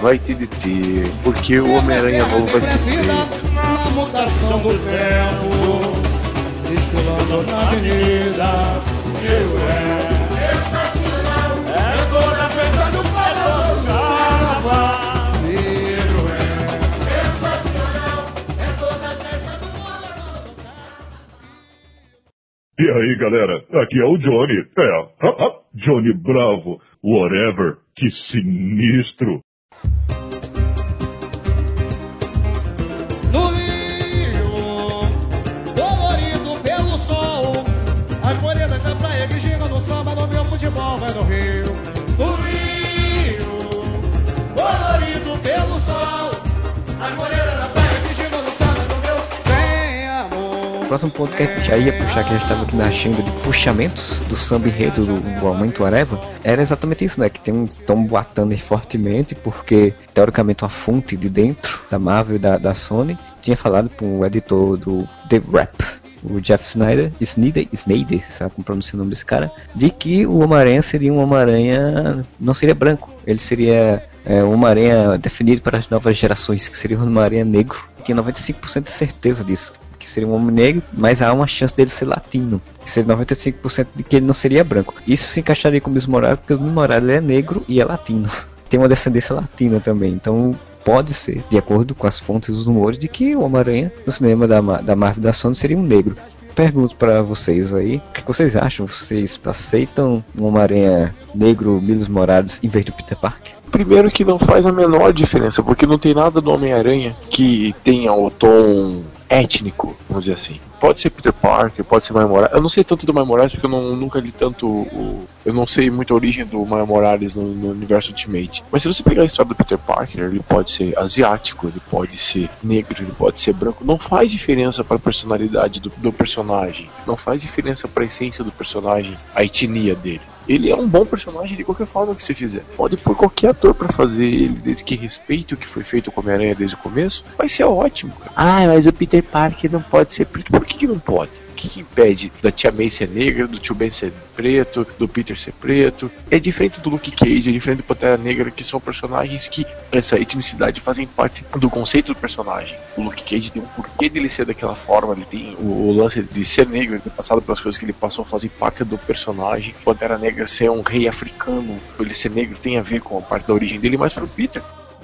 Vai ter de ter, porque o Homem-Aranha novo vai ser feito. Na mutação do tempo, desfilando na avenida, eu é. E aí, galera, aqui é o Johnny. É, Johnny Bravo, whatever. Que sinistro. Próximo ponto que a gente já ia puxar, que já estava aqui na agenda de puxamentos do samba enredo do do Aumento Areva, era exatamente isso, né? Que tem um Tom boatando fortemente, porque teoricamente uma fonte de dentro da Marvel e da, da Sony tinha falado para o editor do The Rap, o Jeff Snyder, Snyder, Snyder, sabe como pronuncia o nome desse cara, de que o Homem-Aranha seria um Homem-Aranha, não seria branco, ele seria é, um Homem-Aranha definido para as novas gerações, que seria um Homem-Aranha negro. Tinha 95% de certeza disso, que seria um homem negro, mas há uma chance dele ser latino. Que seria 95% de que ele não seria branco. Isso se encaixaria com o Miles Morales, porque o Miles Morales é negro e é latino. Tem uma descendência latina também, então pode ser, de acordo com as fontes dos rumores, de que o Homem-Aranha no cinema da, da Marvel da Sony seria um negro. Pergunto pra vocês aí, o que vocês acham? Vocês aceitam um Homem-Aranha negro, Miles Morales, em vez do Peter Parker? Primeiro que não faz a menor diferença, porque não tem nada do Homem-Aranha que tenha o tom étnico, vamos dizer assim. Pode ser Peter Parker, pode ser Miles Morales. Eu não sei tanto do Miles Morales porque eu não, nunca li tanto o... Eu não sei muito a origem do Miles Morales no, no universo Ultimate. Mas se você pegar a história do Peter Parker, ele pode ser asiático, ele pode ser negro, ele pode ser branco. Não faz diferença para a personalidade do, do personagem. Não faz diferença para a essência do personagem, a etnia dele. Ele é um bom personagem de qualquer forma que você fizer. Pode pôr qualquer ator pra fazer ele, desde que respeite o que foi feito com Homem-Aranha desde o começo. Vai ser ótimo, cara. Ah, mas o Peter Parker não pode ser preto. Por que, que não pode? Que, que impede da tia May ser negra, do tio Ben ser preto, do Peter ser preto? É diferente do Luke Cage, é diferente do Pantera Negra, que são personagens que essa etnicidade fazem parte do conceito do personagem. O Luke Cage tem um porquê dele ser daquela forma, ele tem o, o lance de ser negro, de ter passado pelas coisas que ele passou, fazem parte do personagem. Pantera Negra ser um rei africano, ele ser negro tem a ver com a parte da origem dele, mas pro Peter.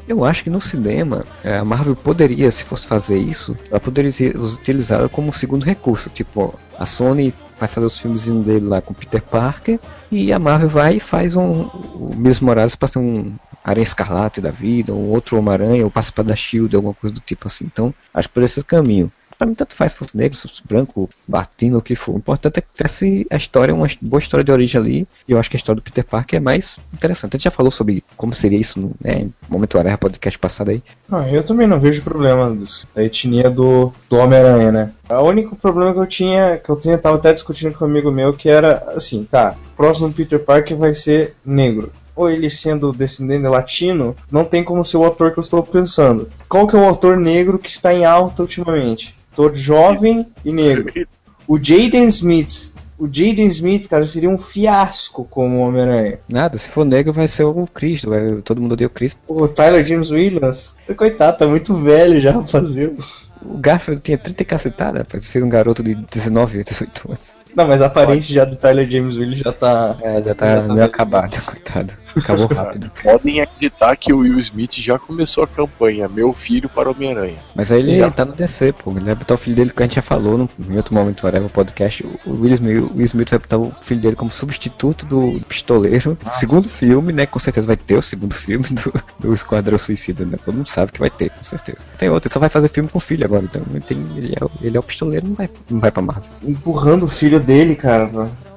Eu acho que no cinema, é, a Marvel poderia, se fosse fazer isso, ela poderia ser utilizada como segundo recurso. Tipo, a Sony vai fazer os filmes dele lá com Peter Parker e a Marvel vai e faz um. O Miles Morales para ser um Aranha Escarlate da vida, um outro Homem-Aranha, ou participar da Shield, alguma coisa do tipo assim. Então, acho que por esse caminho. Pra mim, tanto faz se fosse negro, se fosse branco, latino, o que for. O importante é que tivesse a história, uma boa história de origem ali. E eu acho que a história do Peter Parker é mais interessante. A gente já falou sobre como seria isso no né, Momento Aranha podcast passado aí. Ah, eu também não vejo problema disso, da etnia do, do Homem-Aranha, né? O único problema que eu tinha, que eu tinha, tava até discutindo com um amigo meu, que era assim, tá, próximo Peter Parker vai ser negro. Ou ele sendo descendente latino, não tem como ser o ator que eu estou pensando. Qual que é o ator negro que está em alta ultimamente? Ator jovem e negro. O Jaden Smith. O Jaden Smith, cara, seria um fiasco como Homem-Aranha. Nada, se for negro vai ser o Chris, todo mundo odeia o Chris. O Tyler James Williams, coitado, tá muito velho já fazer. O Garfield tinha 30 e cacetada, rapaz, fez um garoto de 19, 18 anos. Não, mas a aparência já do Tyler James Williams já tá. É, já tá meio acabado, coitado. Acabou rápido. Podem acreditar que o Will Smith já começou a campanha Meu Filho para o Homem-Aranha. Mas aí ele Já. tá no DC, pô. Ele vai botar o filho dele, que a gente já falou no, em outro momento, whatever, podcast. O Will Smith, o Will Smith vai botar o filho dele como substituto do pistoleiro. Segundo filme, né? Com certeza vai ter o segundo filme do, do Esquadrão Suicida, né? Todo mundo sabe que vai ter, com certeza. Tem outro, ele só vai fazer filme com o filho agora, então ele, tem, ele, é, o- ele é o pistoleiro, não vai, não vai pra Marvel. empurrando o filho dele, cara.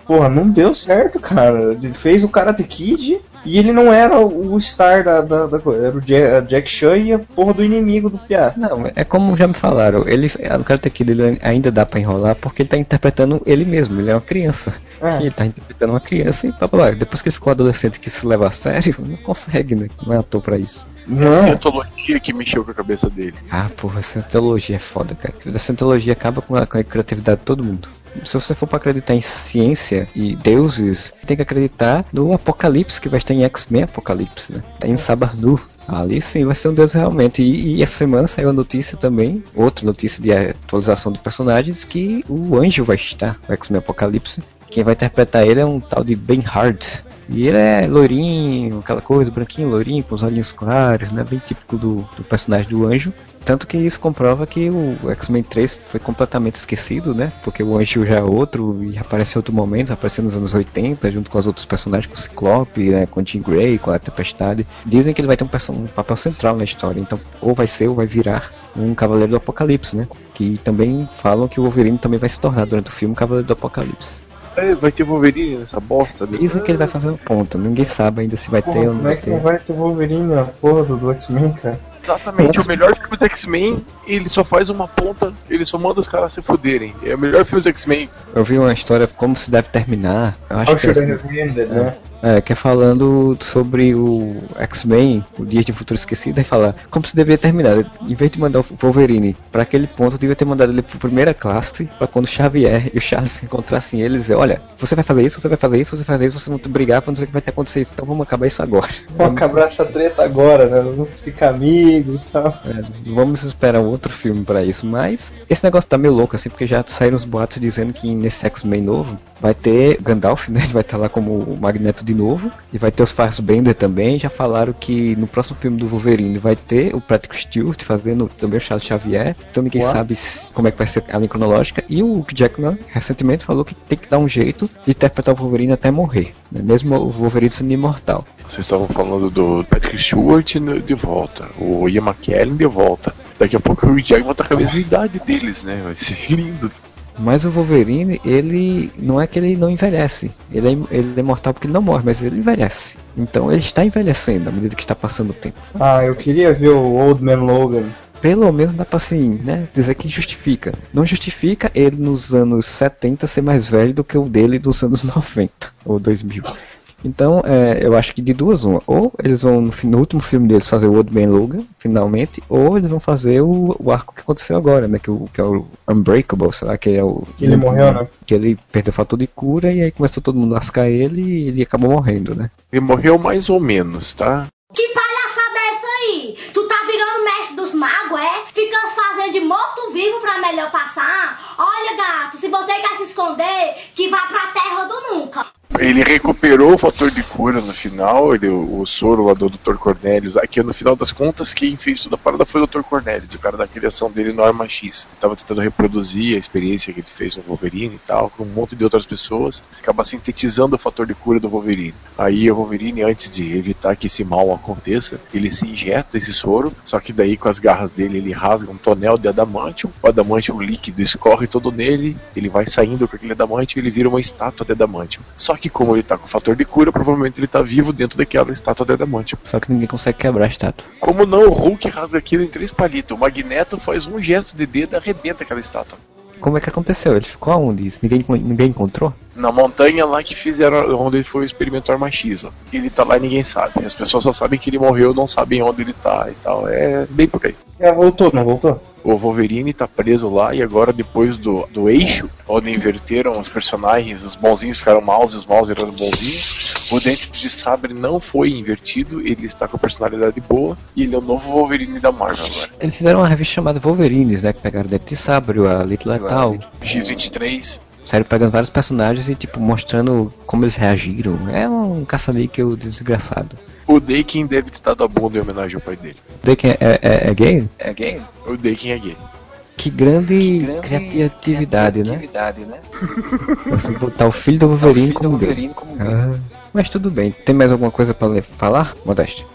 Porra, não deu certo, cara. Ele fez o Karate Kid e ele não era o star da, da, da coisa. Era o Jack, Jack Chan e a porra do inimigo do Piá. Não, é como já me falaram, ele, o cara Kid ele ainda dá pra enrolar porque ele tá interpretando ele mesmo, ele é uma criança. É. Ele tá interpretando uma criança e blá, blá, blá. depois que ele ficou um adolescente que se leva a sério, não consegue, né? Não é ator pra isso. É a Não, cientologia que mexeu com a cabeça dele. Ah, porra, essa cientologia é foda, cara. A cientologia acaba com a, com a criatividade de todo mundo. Se você for pra acreditar em ciência e deuses, tem que acreditar no Apocalipse, que vai estar em X-Men Apocalipse, né? Tá em Sabarnu. Ali sim vai ser um deus realmente. E, e essa semana saiu a notícia também, outra notícia de atualização de personagens, que o anjo vai estar no X-Men Apocalipse. Quem vai interpretar ele é um tal de Ben Hard. E ele é loirinho, aquela coisa, branquinho, loirinho, com os olhinhos claros, né? Bem típico do, do personagem do anjo. Tanto que isso comprova que o X-Men 3 foi completamente esquecido, né? Porque o Anjo já é outro e apareceu em outro momento, apareceu nos anos 80, junto com os outros personagens, com o Ciclope, né? com o Jean Grey, com a Tempestade. Dizem que ele vai ter um, um papel central na história, então ou vai ser ou vai virar um Cavaleiro do Apocalipse, né? Que também falam que o Wolverine também vai se tornar durante o filme um Cavaleiro do Apocalipse. É, vai ter Wolverine nessa bosta dele. Dizem que ele vai fazer uma ponta, ninguém sabe ainda se vai ter porra, ou não como é vai que não ter. vai ter Wolverine na porra do, do X-Men, cara? Exatamente, o melhor filme do X-Men, ele só faz uma ponta, ele só manda os caras se fuderem. É o melhor filme do X-Men. Eu vi uma história como se deve terminar. Eu acho How que é should assim. né? É, que é falando sobre o X-Men, o Dia de Futuro Esquecido, e fala como se deveria terminar. Em vez de mandar o Wolverine para aquele ponto, devia ter mandado ele para primeira classe, para quando o Xavier e o Charles se encontrassem ele dizer, olha, você vai fazer isso, você vai fazer isso, você vai fazer isso, vocês vão brigar, não sei o que vai ter acontecer isso, então vamos acabar isso agora. Vamos acabar essa treta agora, né? Vamos ficar amigo e tal. É, vamos esperar um outro filme para isso, mas esse negócio tá meio louco assim, porque já saíram os boatos dizendo que nesse X-Men novo vai ter Gandalf, né? Ele vai estar lá como o Magneto de novo, e vai ter os Fassbender também. Já falaram que no próximo filme do Wolverine vai ter o Patrick Stewart fazendo também o Charles Xavier, então ninguém Uau. sabe como é que vai ser a linha cronológica. E o Jackman recentemente falou que tem que dar um jeito de interpretar o Wolverine até morrer, né? mesmo o Wolverine sendo imortal. Vocês estavam falando do Patrick Stewart de volta, o Ian McKellen de volta. Daqui a pouco o Hugh Jackman tá com a mesma idade deles, né? Vai ser lindo. Mas o Wolverine, ele não é que ele não envelhece. Ele é, ele é imortal porque ele não morre, mas ele envelhece. Então ele está envelhecendo à medida que está passando o tempo. Ah, eu queria ver o Old Man Logan. Pelo menos dá pra assim, né? Dizer que justifica. Não justifica ele nos anos 70 ser mais velho do que o dele dos anos 90 ou 2000. Então, é, eu acho que de duas uma. Ou eles vão, no, último filme deles, fazer o Old Man Logan, finalmente, ou eles vão fazer o, o arco que aconteceu agora, né? Que, o, que é o Unbreakable, sei lá, que é o. Que ele morreu, né? Que ele perdeu o fator de cura e aí começou todo mundo a lascar ele e ele acabou morrendo, né? Ele morreu mais ou menos, tá? Que palhaçada é essa aí? Tu tá virando mestre dos magos, é? Fica fazendo de morto-vivo pra melhor passar? Olha, gato, se você quer se esconder, que vá pra terra do nunca. Ele recuperou o fator de cura no final, ele, o soro lá do Dr. Cornelius. Aqui no final das contas, quem fez toda a parada foi o Dr. Cornelius, o cara da criação dele no Arma X. Ele tava tentando reproduzir a experiência que ele fez no Wolverine e tal, com um monte de outras pessoas. Acaba sintetizando o fator de cura do Wolverine. Aí o Wolverine, antes de evitar que esse mal aconteça, ele se injeta esse soro, só que daí com as garras dele ele rasga um tonel de adamantium. O adamantium líquido escorre todo nele, ele vai saindo com aquele adamantium e ele vira uma estátua de adamantium. Só que como ele tá com fator de cura, provavelmente ele tá vivo dentro daquela estátua de adamantium. Só que ninguém consegue quebrar a estátua. Como não, o Hulk rasga aquilo em três palitos. O Magneto faz um gesto de dedo e arrebenta aquela estátua. Como é que aconteceu? Ele ficou aonde isso? Ninguém, ninguém encontrou? Na montanha lá que fizeram, onde foi o experimento Arma X. ó. Ele tá lá e ninguém sabe. As pessoas só sabem que ele morreu, não sabem onde ele tá e tal. É bem por aí. Já voltou, não voltou? O Wolverine tá preso lá e agora depois do, do eixo, onde inverteram os personagens, os bonzinhos ficaram maus e os maus viraram bonzinhos, o Dente de Sabre não foi invertido, ele está com a personalidade boa e ele é o novo Wolverine da Marvel agora. Eles fizeram uma revista chamada Wolverines, né? Que pegaram o Dente de Sabre, a Little Letal. X23, Saíram pegando vários personagens e, tipo, mostrando como eles reagiram. É um caça-níquel desgraçado. o Daken deve ter dado a bunda em homenagem ao pai dele. Daken é, é, é, é gay? É gay? O Daken é gay. Que grande, criatividade, né? Você botar o filho do Wolverine como gay. Ah, mas tudo bem. Tem mais alguma coisa pra le- falar, Modeste?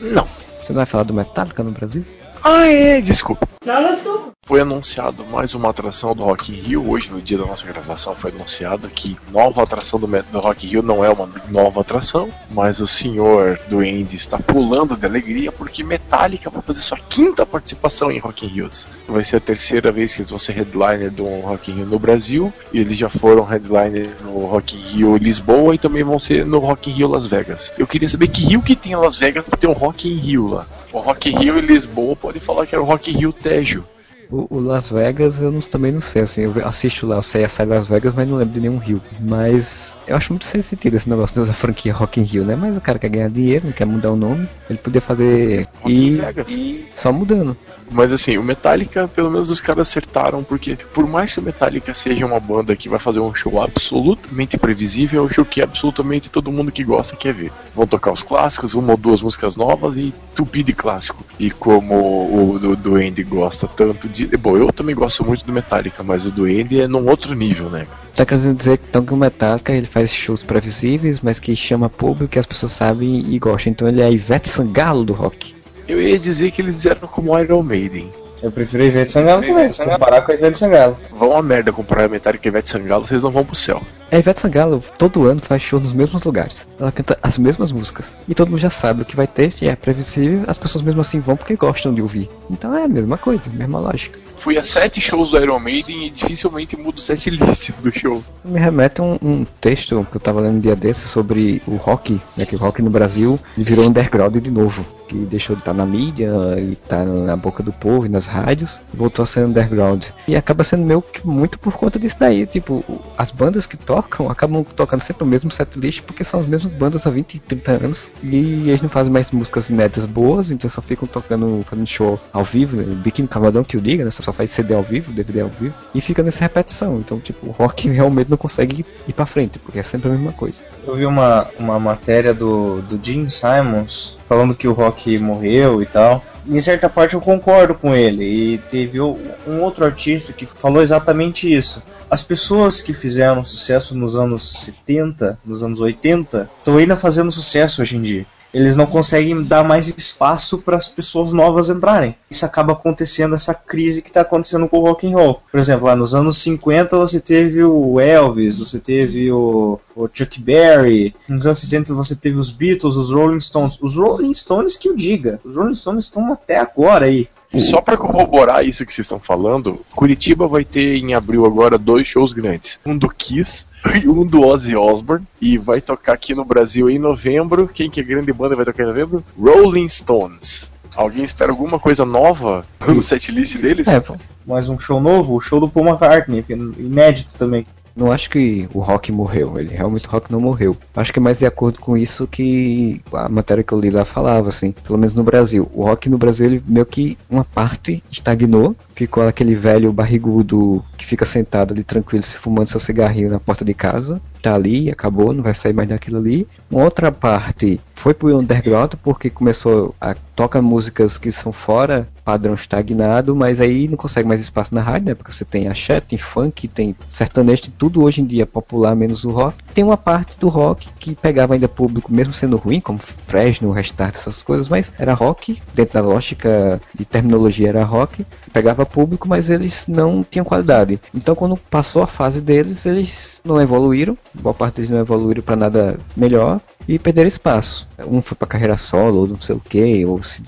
Não. Você não vai falar do Metallica no Brasil? Ah, é, desculpa. Não, desculpa. Foi anunciado mais uma atração do Rock in Rio. Hoje, no dia da nossa gravação, foi anunciado que nova atração do, do Rock in Rio não é uma nova atração, mas o senhor do Andy está pulando de alegria porque Metallica vai fazer sua quinta participação em Rock in Rio. Vai ser a terceira vez que eles vão ser headliner do Rock in Rio no Brasil. E eles já foram headliner no Rock in Rio Lisboa e também vão ser no Rock in Rio Las Vegas. Eu queria saber que Rio que tem em Las Vegas para ter um Rock in Rio lá. O Rock Rio e Lisboa pode falar que era o Rock Rio Tejo. O, o Las Vegas eu não- também não sei, assim, eu assisto lá, a série Las Vegas, mas não lembro de nenhum Rio. Mas eu acho muito sem sentido esse negócio da franquia Rock in Rio, né? Mas o cara quer ganhar dinheiro, não quer mudar o nome, ele podia fazer Rock e, Vegas. e só mudando. Mas assim, o Metallica, pelo menos os caras acertaram, porque por mais que o Metallica seja uma banda que vai fazer um show absolutamente previsível, é um show que absolutamente todo mundo que gosta quer ver. Vão tocar os clássicos, uma ou duas músicas novas e tupi de clássico. E como o do, do Andy gosta tanto de. Bom, eu também gosto muito do Metallica, mas o do Andy é num outro nível, né? Tá querendo dizer então que o Metallica ele faz shows previsíveis, mas que chama público, que as pessoas sabem e gostam. Então ele é a Ivete Sangalo do rock. Eu ia dizer que eles eram como Iron Maiden. Eu prefiro Ivete Sangalo também, se comparar com a Ivete Sangalo. Vão a merda comparar Metallica e Ivete Sangalo, vocês não vão pro céu. A Ivete Sangalo todo ano faz show nos mesmos lugares. Ela canta as mesmas músicas. E todo mundo já sabe o que vai ter, e é previsível, as pessoas mesmo assim vão porque gostam de ouvir. Então é a mesma coisa, a mesma lógica. fui a sete shows do Iron Maiden e dificilmente mudo o set list do show. Me remete a um, um texto que eu tava lendo um dia desses sobre o rock, né? Que o rock no Brasil virou underground de novo. Que deixou de estar na mídia e tá na boca do povo e nas rádios, voltou a ser underground. E acaba sendo meio que muito por conta disso daí. Tipo, as bandas que tocam acabam tocando sempre o mesmo set list porque são as mesmas bandas há 20, 30 anos. E eles não fazem mais músicas inéditas boas, então só ficam tocando, fazendo show ao vivo, né? Biquíni Cavadão que o diga, né? Só faz CD ao vivo, DVD ao vivo, e fica nessa repetição. Então, tipo, o rock realmente não consegue ir pra frente, porque é sempre a mesma coisa. Eu vi uma, uma matéria do, do Jim Simons falando que o rock morreu e tal. Em certa parte eu concordo com ele. E teve um outro artista que falou exatamente isso. As pessoas que fizeram sucesso nos anos 70, nos anos 80, estão ainda fazendo sucesso hoje em dia. Eles não conseguem dar mais espaço para as pessoas novas entrarem. Isso acaba acontecendo essa crise que está acontecendo com o rock and roll. Por exemplo, lá nos anos 50 você teve o Elvis, você teve o, o Chuck Berry. Nos anos 60 você teve os Beatles, os Rolling Stones. Os Rolling Stones que o diga. Os Rolling Stones estão até agora aí. Só pra corroborar isso que vocês estão falando, Curitiba vai ter em abril agora dois shows grandes. Um do Kiss e um do Ozzy Osbourne. E vai tocar aqui no Brasil em novembro. Quem que é grande banda vai tocar em novembro? Rolling Stones. Alguém espera alguma coisa nova no setlist deles? É. Mais um show novo, o show do Paul McCartney, é inédito também. Não acho que o rock morreu, ele realmente o rock não morreu. Acho que é mais de acordo com isso que a matéria que eu li lá falava, assim, pelo menos no Brasil. O rock no Brasil, ele meio que uma parte estagnou, ficou aquele velho barrigudo que fica sentado ali tranquilo, se fumando seu cigarrinho na porta de casa, tá ali, acabou, não vai sair mais daquilo ali. Uma outra parte foi pro underground porque começou a toca músicas que são fora padrão estagnado, mas aí não consegue mais espaço na rádio, né? Porque você tem axé, tem funk, tem sertanejo, tem tudo hoje em dia popular, menos o rock. Tem uma parte do rock que pegava ainda público, mesmo sendo ruim, como Fresno, Restart, essas coisas, mas era rock, dentro da lógica de terminologia era rock, pegava público, mas eles não tinham qualidade. Então quando passou a fase deles, eles não evoluíram, boa parte deles não evoluíram para nada melhor e perderam espaço. Um foi pra carreira solo, ou não sei o que, ou se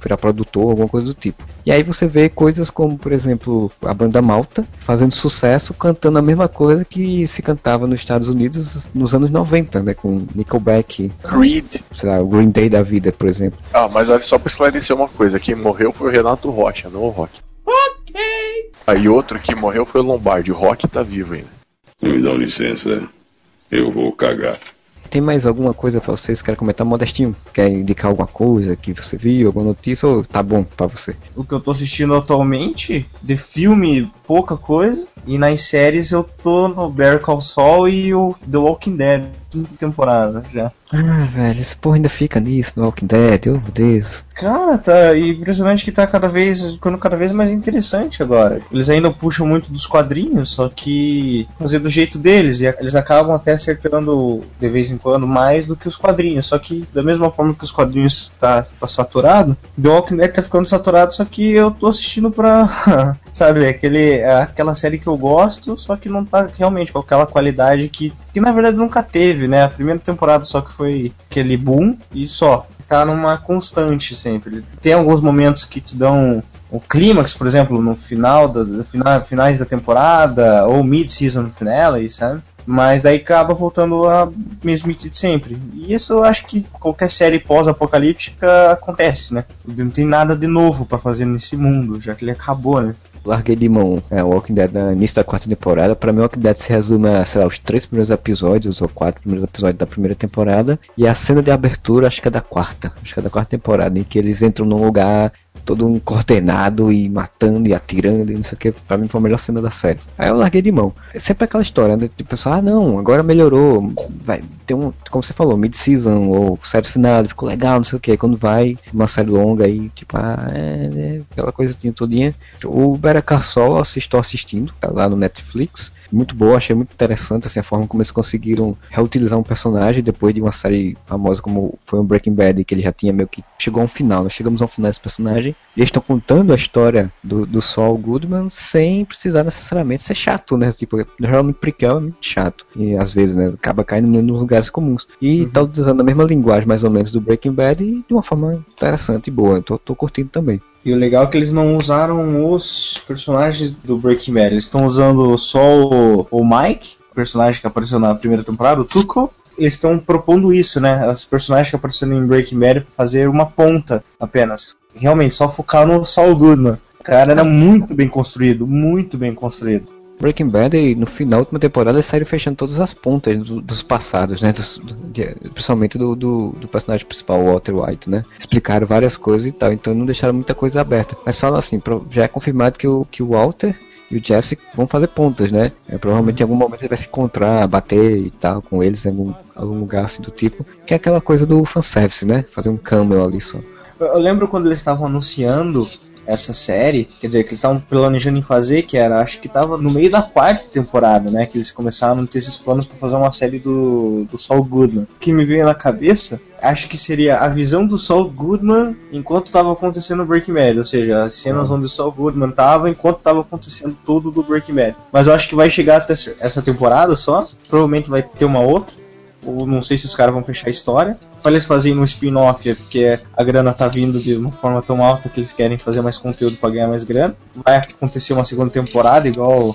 virar produtor, alguma coisa do tipo. E aí você vê coisas como, por exemplo, a banda Malta fazendo sucesso, cantando a mesma coisa que se cantava nos Estados Unidos nos anos 90, né? Com Nickelback, Creed. sei lá, o Green Day da vida, por exemplo. Ah, mas só pra esclarecer uma coisa: quem morreu foi o Renato Rocha, não o Rock. Ok. Aí outro que morreu foi o Lombardi. O Rock tá vivo ainda. Me dá licença, eu vou cagar. Tem mais alguma coisa pra vocês que querem comentar, Modestinho? Quer indicar alguma coisa que você viu, alguma notícia, ou tá bom pra você? O que eu tô assistindo atualmente, de filme, pouca coisa. E nas séries eu tô no Bear Call Saul e o The Walking Dead, quinta temporada já. Ah, velho, esse porra ainda fica nisso, no Walking Dead, oh meu Deus. Cara, tá impressionante que tá cada vez ficando cada vez mais interessante agora. Eles ainda puxam muito dos quadrinhos, só que fazer do jeito deles e eles acabam até acertando de vez em quando mais do que os quadrinhos. Só que da mesma forma que os quadrinhos tá, tá saturado, The Walking Dead tá ficando saturado, só que eu tô assistindo pra, sabe, aquele aquela série que eu gosto, só que não tá realmente com aquela qualidade que que na verdade nunca teve, né? A primeira temporada só que foi aquele boom e só tá numa constante sempre. Tem alguns momentos que te dão o clímax, por exemplo, no final da, da final, finais da temporada ou mid-season finale, sabe? Mas daí acaba voltando a mesmice de sempre. E isso eu acho que qualquer série pós-apocalíptica acontece, né? Não tem nada de novo pra fazer nesse mundo, já que ele acabou, né? Larguei de mão é, Walking Dead no início da quarta temporada. Pra mim, Walking Dead se resume a, sei lá, os três primeiros episódios, ou quatro primeiros episódios da primeira temporada. E a cena de abertura, acho que é da quarta. Acho que é da quarta temporada, em que eles entram num lugar todo um coordenado e matando e atirando e não sei o que. Pra mim foi a melhor cena da série. Aí eu larguei de mão. É sempre aquela história, né? Pessoal, ah não, agora melhorou. Vai ter um, como você falou, mid-season ou série final, ficou legal, não sei o que. Quando vai uma série longa aí, tipo, ah, é, é aquela coisinha todinha. O Call Saul eu estou assistindo tá lá no Netflix. Muito boa, achei muito interessante assim, a forma como eles conseguiram reutilizar um personagem depois de uma série famosa como foi o Breaking Bad, que ele já tinha meio que chegou a um final. Nós chegamos ao final desse personagem e eles estão contando a história do, do Saul Goodman sem precisar necessariamente ser chato, né? Tipo, geralmente prequel é muito chato. E às vezes, né, acaba caindo nos lugares comuns. E tá usando a mesma linguagem, mais ou menos, do Breaking Bad e de uma forma interessante e boa. Eu tô, tô curtindo também. E o legal é que eles não usaram os personagens do Breaking Bad. Eles estão usando só o, o Mike, o personagem que apareceu na primeira temporada, o Tuco. Eles estão propondo isso, né? Os personagens que apareceram em Breaking Bad fazer uma ponta apenas. Realmente, só focar no Saul Goodman. O cara era muito bem construído, muito bem construído. Breaking Bad, no final da última temporada, eles saíram fechando todas as pontas do- dos passados, né? Dos- do- de- principalmente do, do, do personagem principal, Walter White, né? Explicaram várias coisas e tal, então não deixaram muita coisa aberta. Mas falam assim, já é confirmado que o, que o Walter e o Jesse vão fazer pontas, né? É, provavelmente em algum momento ele vai se encontrar, bater e tal com eles em algum, algum lugar assim do tipo. Que é aquela coisa do fanservice, né? Fazer um cameo ali só. Eu, eu lembro quando eles estavam anunciando essa série, quer dizer, que eles estavam planejando em fazer, que era, acho que tava no meio da quarta temporada, né? Que eles começaram a ter esses planos para fazer uma série do, do Saul Goodman. O que me veio na cabeça, acho que seria a visão do Saul Goodman enquanto tava acontecendo o Breaking Bad, ou seja, as cenas onde o Saul Goodman tava enquanto tava acontecendo tudo do Breaking Bad. Mas eu acho que vai chegar até essa temporada só, provavelmente vai ter uma outra ou não sei se os caras vão fechar a história. Para eles fazerem um spin-off, é porque a grana tá vindo de uma forma tão alta que eles querem fazer mais conteúdo para ganhar mais grana. Vai acontecer uma segunda temporada igual,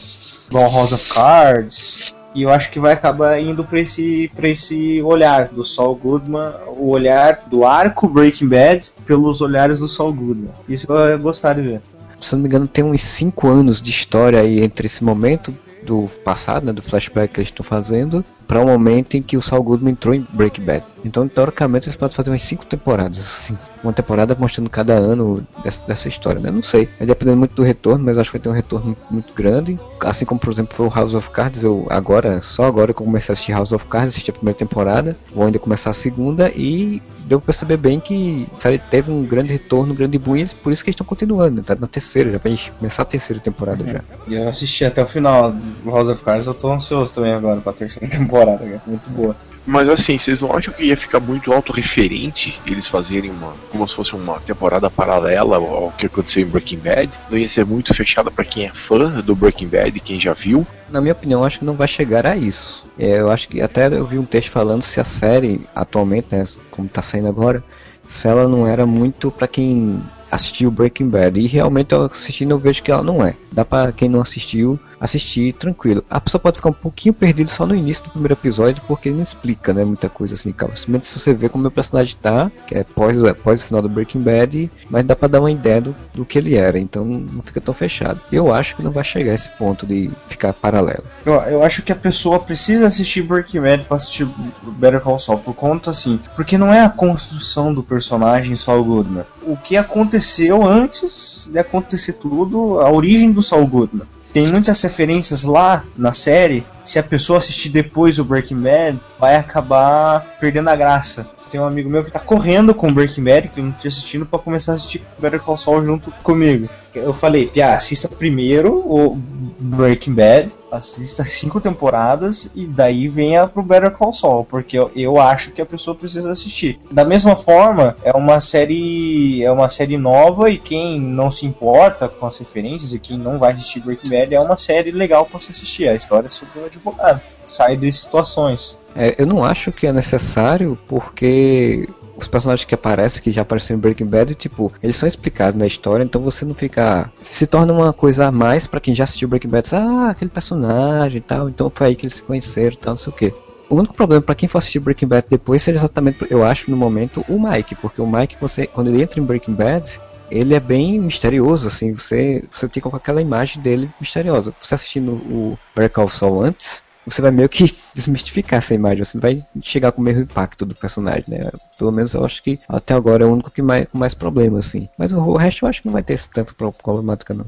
igual House of Cards. E eu acho que vai acabar indo para esse, pra esse olhar do Saul Goodman, o olhar do arco Breaking Bad pelos olhares do Saul Goodman. Isso eu ia gostar de ver. se não me engano, tem uns 5 anos de história aí entre esse momento do passado, né, do flashback que eles estão fazendo, para o momento em que o Saul Goodman entrou em Breaking Bad. Então, teoricamente, eles podem fazer umas 5 temporadas, assim, uma temporada mostrando cada ano dessa, dessa história, né? Não sei, vai depender muito do retorno, mas acho que vai ter um retorno muito, muito grande. Assim como, por exemplo, foi o House of Cards, eu agora, só agora que eu comecei a assistir House of Cards, assisti a primeira temporada, vou ainda começar a segunda e deu pra perceber bem que a série teve um grande retorno, um grande boom, e por isso que eles estão continuando, tá na terceira, já vai começar a terceira temporada já. E eu assisti até o final do House of Cards, eu tô ansioso também agora pra terceira temporada, cara. Muito boa. Mas assim, vocês não acham que ia ficar muito autorreferente eles fazerem uma. como se fosse uma temporada paralela ao que aconteceu em Breaking Bad? Não ia ser muito fechada pra quem é fã do Breaking Bad, quem já viu? Na minha opinião, acho que não vai chegar a isso. É, eu acho que até eu vi um texto falando se a série, atualmente, né, como tá saindo agora, se ela não era muito pra quem assistiu Breaking Bad. E realmente eu assistindo eu vejo que ela não é. Dá pra quem não assistiu assistir tranquilo. A pessoa pode ficar um pouquinho perdido só no início do primeiro episódio porque ele não explica, né, muita coisa assim, cara. Simplesmente se você vê como o personagem tá, que é pós, pós o final do Breaking Bad, mas dá pra dar uma ideia do, do que ele era, então não fica tão fechado. Eu acho que não vai chegar a esse ponto de ficar paralelo. Eu, eu acho que a pessoa precisa assistir Breaking Bad pra assistir Better Call Saul, por conta assim, porque não é a construção do personagem Saul Goodman. O que aconteceu antes de acontecer tudo, a origem do Saul Goodman. Tem muitas referências lá na série. Se a pessoa assistir depois o Breaking Bad, vai acabar perdendo a graça. Tem um amigo meu que tá correndo com Breaking Bad, que não tinha assistindo, pra começar a assistir Better Call Saul junto comigo. Eu falei, Pia, assista primeiro o Breaking Bad, assista cinco temporadas e daí venha pro Better Call Saul, porque eu, eu acho que a pessoa precisa assistir. Da mesma forma, é uma série é uma série nova e quem não se importa com as referências e quem não vai assistir Breaking Bad é uma série legal para se assistir. A história é sobre um advogado, sai de situações. É, eu não acho que é necessário porque os personagens que aparecem, que já apareceram em Breaking Bad, tipo, eles são explicados na história, então você não fica. Se torna uma coisa a mais pra quem já assistiu Breaking Bad, ah, aquele personagem e tal, então foi aí que eles se conheceram e tal, não sei o que. O único problema pra quem for assistir Breaking Bad depois seria exatamente, eu acho, no momento, o Mike, porque o Mike, você, quando ele entra em Breaking Bad, ele é bem misterioso, assim, você, você fica com aquela imagem dele misteriosa. Você assistindo o Better Call Saul antes, você vai meio que desmistificar essa imagem, você vai chegar com o mesmo impacto do personagem, né? Pelo menos eu acho que até agora é o único que mais, com mais problema, assim. Mas o, o resto eu acho que não vai ter esse tanto pro- problemática, não.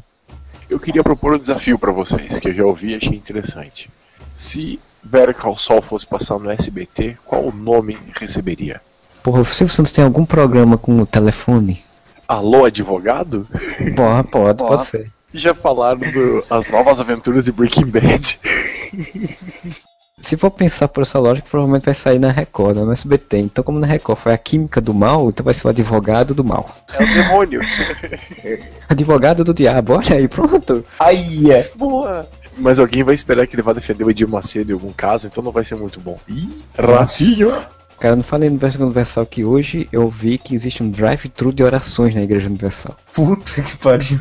Eu queria propor um desafio pra vocês, que eu já ouvi e achei interessante. Se Better Call Saul fosse passar no SBT, qual nome receberia? Porra, o Silvio Santos tem algum programa com o telefone? Alô, advogado? Porra, pode, pode ser. Já falaram do As Novas Aventuras de Breaking Bad. Se for pensar por essa lógica, provavelmente vai sair na Record, não no SBT. Então, como na Record foi a química do mal, então vai ser o advogado do mal. É o demônio. Advogado do diabo, olha aí, pronto. Aí é. Boa! Mas alguém vai esperar que ele vá defender o Edir Macedo em algum caso, então não vai ser muito bom. Ih, ratinho! Cara, não falei no Igreja Universal que hoje eu vi que existe um drive-thru de orações na Igreja Universal. Puta que pariu.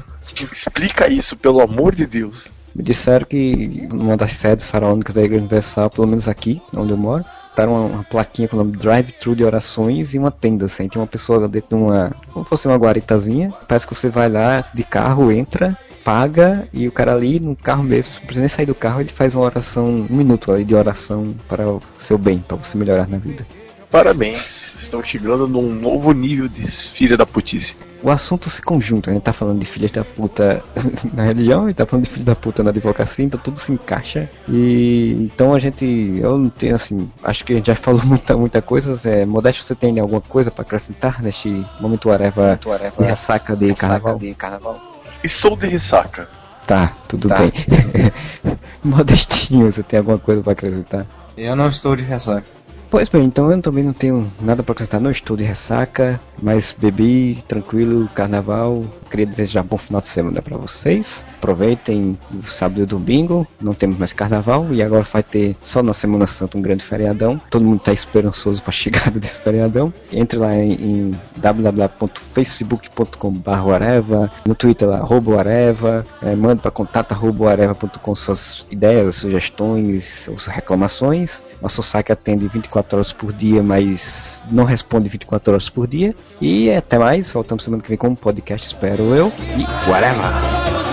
Explica isso, pelo amor de Deus. Me disseram que numa das sedes faraônicas da Igreja Universal, pelo menos aqui, onde eu moro, botaram uma, uma plaquinha com o nome Drive-Thru de Orações e uma tenda, assim. Tem uma pessoa dentro de uma. como se fosse uma guaritazinha. Parece que você vai lá de carro, entra, paga e o cara ali no carro mesmo, não precisa nem sair do carro, ele faz uma oração, um minuto ali de oração para o seu bem, para você melhorar na vida. Parabéns, estão chegando num novo nível de filha da putice. O assunto se conjunta, a gente tá falando de filhas da puta na religião e tá falando de filhos da puta na advocacia, então tudo se encaixa. E então a gente, eu não tenho assim, acho que a gente já falou muita, muita coisa. É, Modesto, você tem alguma coisa para acrescentar neste momento areva, de ressaca de carnaval? de carnaval. Estou de ressaca. Tá, tudo Tá. bem. Modestinho, você tem alguma coisa para acrescentar? Eu não estou de ressaca. Pois bem, então eu também não tenho nada para acrescentar, não estou de ressaca, mas bebi, tranquilo, carnaval. Queria desejar bom final de semana para vocês. Aproveitem o sábado e o domingo, não temos mais carnaval e agora vai ter só na Semana Santa um grande feriadão. Todo mundo está esperançoso para a chegada desse feriadão. Entre lá em, em www.facebook.com/areva, no Twitter lá areva, eh, mande para contato arroba areva.com suas ideias, sugestões ou reclamações. Nosso site atende 24 horas por dia, mas não responde 24 horas por dia. E até mais, voltamos semana que vem com um podcast, espero eu. E whatever!